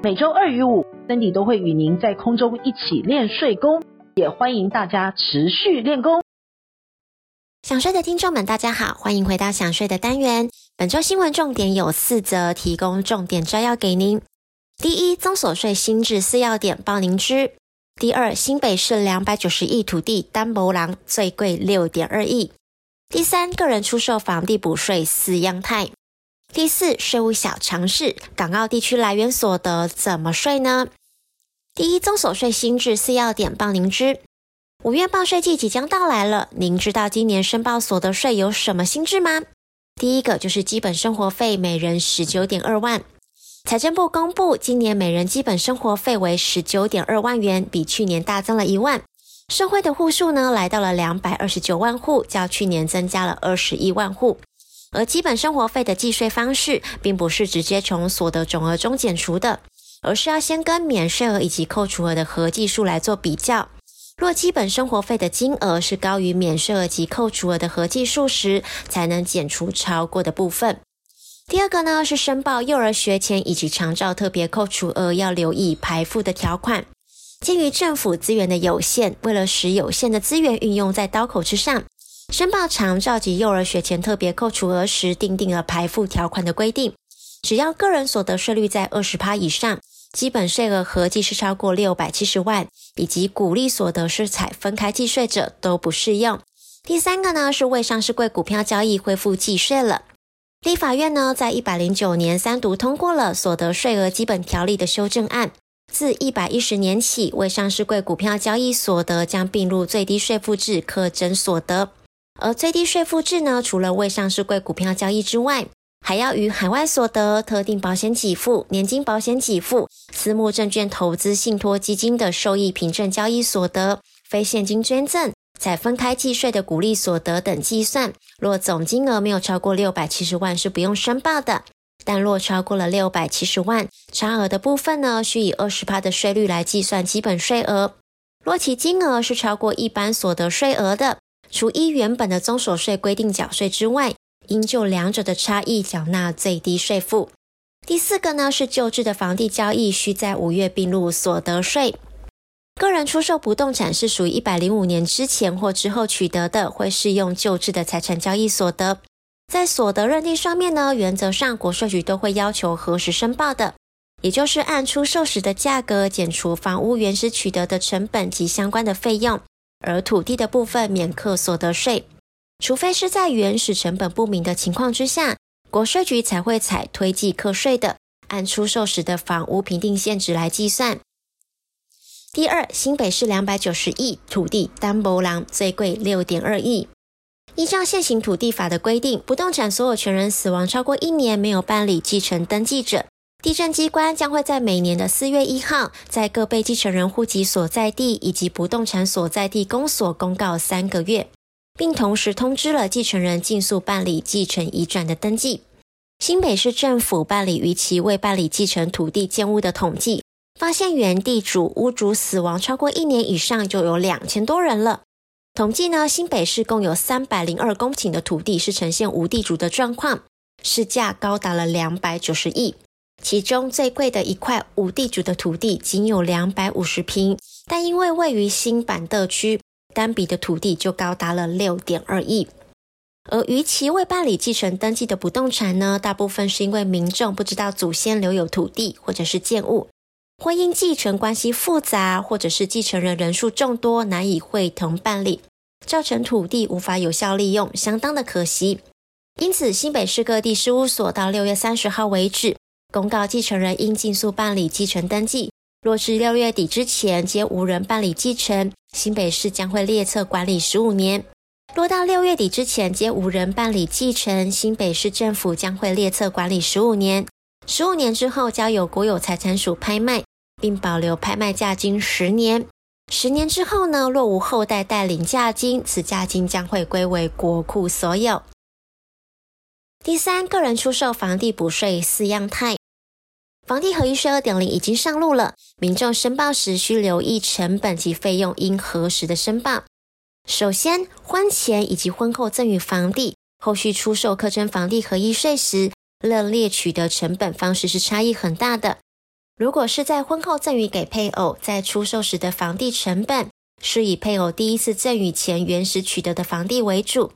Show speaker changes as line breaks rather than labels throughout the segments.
每周二与五，Cindy 都会与您在空中一起练睡功，也欢迎大家持续练功。
想睡的听众们，大家好，欢迎回到想睡的单元。本周新闻重点有四则，提供重点摘要给您。第一，综所税新制四要点报您知。第二，新北市两百九十亿土地单谋郎最贵六点二亿。第三，个人出售房地补税四样态。第四，税务小常识，港澳地区来源所得怎么税呢？第一，综所税新制四要点报您知。五月报税季即将到来了，您知道今年申报所得税有什么新制吗？第一个就是基本生活费每人十九点二万，财政部公布今年每人基本生活费为十九点二万元，比去年大增了一万，社会的户数呢来到了两百二十九万户，较去年增加了二十一万户。而基本生活费的计税方式，并不是直接从所得总额中减除的，而是要先跟免税额以及扣除额的合计数来做比较。若基本生活费的金额是高于免税额及扣除额的合计数时，才能减除超过的部分。第二个呢，是申报幼儿学前以及长照特别扣除额要留意排付的条款。鉴于政府资源的有限，为了使有限的资源运用在刀口之上。申报长照及幼儿学前特别扣除额时，订定了排付条款的规定。只要个人所得税率在二十趴以上，基本税额合计是超过六百七十万，以及鼓励所得是采分开计税者都不适用。第三个呢，是未上市柜股票交易恢复计税了。立法院呢，在一百零九年三读通过了所得税额基本条例的修正案，自一百一十年起，未上市柜股票交易所得将并入最低税负制课征所得。而最低税负制呢，除了未上市柜股票交易之外，还要与海外所得、特定保险给付、年金保险给付、私募证券投资信托基金的收益凭证交易所得、非现金捐赠、采分开计税的股利所得等计算。若总金额没有超过六百七十万，是不用申报的；但若超过了六百七十万，差额的部分呢，需以二十趴的税率来计算基本税额。若其金额是超过一般所得税额的，除依原本的综所税规定缴税之外，应就两者的差异缴纳最低税负。第四个呢，是旧制的房地交易需在五月并入所得税。个人出售不动产是属于一百零五年之前或之后取得的，会适用旧制的财产交易所得。在所得认定上面呢，原则上国税局都会要求核实申报的，也就是按出售时的价格减除房屋原始取得的成本及相关的费用。而土地的部分免课所得税，除非是在原始成本不明的情况之下，国税局才会采推计课税的，按出售时的房屋评定现值来计算。第二，新北市两百九十亿土地单谋郎最贵六点二亿，依照现行土地法的规定，不动产所有权人死亡超过一年没有办理继承登记者。地政机关将会在每年的四月一号，在各被继承人户籍所在地以及不动产所在地公所公告三个月，并同时通知了继承人尽速办理继承移转的登记。新北市政府办理逾期未办理继承土地建物的统计，发现原地主屋主死亡超过一年以上就有两千多人了。统计呢，新北市共有三百零二公顷的土地是呈现无地主的状况，市价高达了两百九十亿。其中最贵的一块无地主的土地仅有两百五十坪，但因为位于新板德区，单笔的土地就高达了六点二亿。而逾期未办理继承登记的不动产呢，大部分是因为民众不知道祖先留有土地或者是建物，婚姻继承关系复杂，或者是继承人人数众多难以会同办理，造成土地无法有效利用，相当的可惜。因此，新北市各地事务所到六月三十号为止。公告继承人应尽速办理继承登记。若至六月底之前皆无人办理继承，新北市将会列册管理十五年；若到六月底之前皆无人办理继承，新北市政府将会列册管理十五年。十五年之后交由国有财产署拍卖，并保留拍卖价金十年。十年之后呢，若无后代带领价金，此价金将会归为国库所有。第三，个人出售房地补税四样态。房地合一税二点零已经上路了，民众申报时需留意成本及费用应何时的申报。首先，婚前以及婚后赠与房地，后续出售课征房地合一税时，认列取得成本方式是差异很大的。如果是在婚后赠与给配偶，在出售时的房地成本是以配偶第一次赠与前原始取得的房地为主。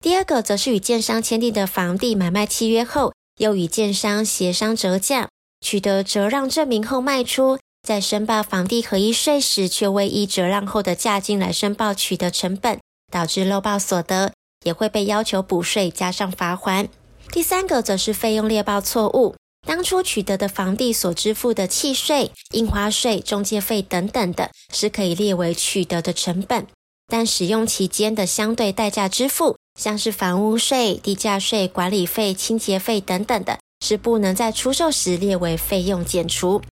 第二个则是与建商签订的房地买卖契约后，又与建商协商折价，取得折让证明后卖出，在申报房地合一税时却未依折让后的价金来申报取得成本，导致漏报所得，也会被要求补税加上罚锾。第三个则是费用列报错误。当初取得的房地所支付的契税、印花税、中介费等等的，是可以列为取得的成本，但使用期间的相对代价支付，像是房屋税、地价税、管理费、清洁费等等的，是不能在出售时列为费用减除。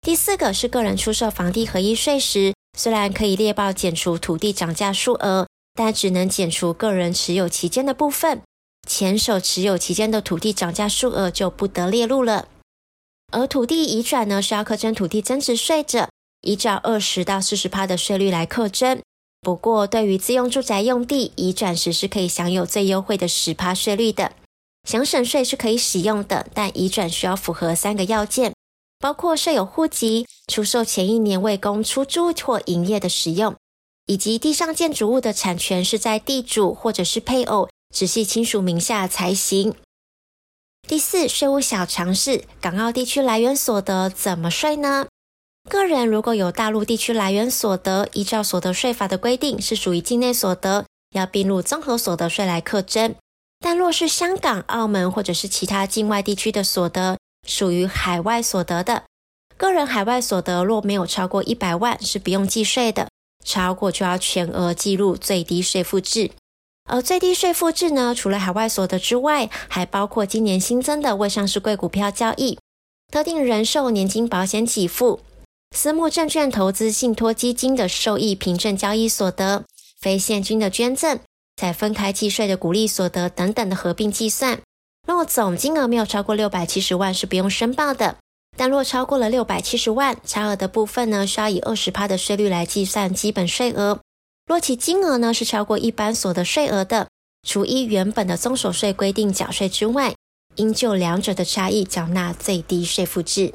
第四个是个人出售房地合一税时，虽然可以列报减除土地涨价数额，但只能减除个人持有期间的部分。前手持有期间的土地涨价数额就不得列入了，而土地移转呢，需要课征土地增值税者，依照二十到四十趴的税率来课征。不过，对于自用住宅用地移转时是可以享有最优惠的十趴税率的，想省税是可以使用的，但移转需要符合三个要件，包括设有户籍、出售前一年未供出租或营业的使用，以及地上建筑物的产权是在地主或者是配偶。直系亲属名下才行。第四，税务小常识：港澳地区来源所得怎么税呢？个人如果有大陆地区来源所得，依照所得税法的规定是属于境内所得，要并入综合所得税来课征。但若是香港、澳门或者是其他境外地区的所得，属于海外所得的，个人海外所得若没有超过一百万，是不用计税的；超过就要全额计入最低税负制。而最低税负制呢，除了海外所得之外，还包括今年新增的未上市柜股票交易、特定人寿年金保险给付、私募证券投资信托基金的受益凭证交易所得、非现金的捐赠、再分开计税的股利所得等等的合并计算。若总金额没有超过六百七十万，是不用申报的；但若超过了六百七十万，差额的部分呢，需要以二十趴的税率来计算基本税额。若其金额呢是超过一般所得税额的，除依原本的综所税规定缴税之外，应就两者的差异缴纳最低税负制。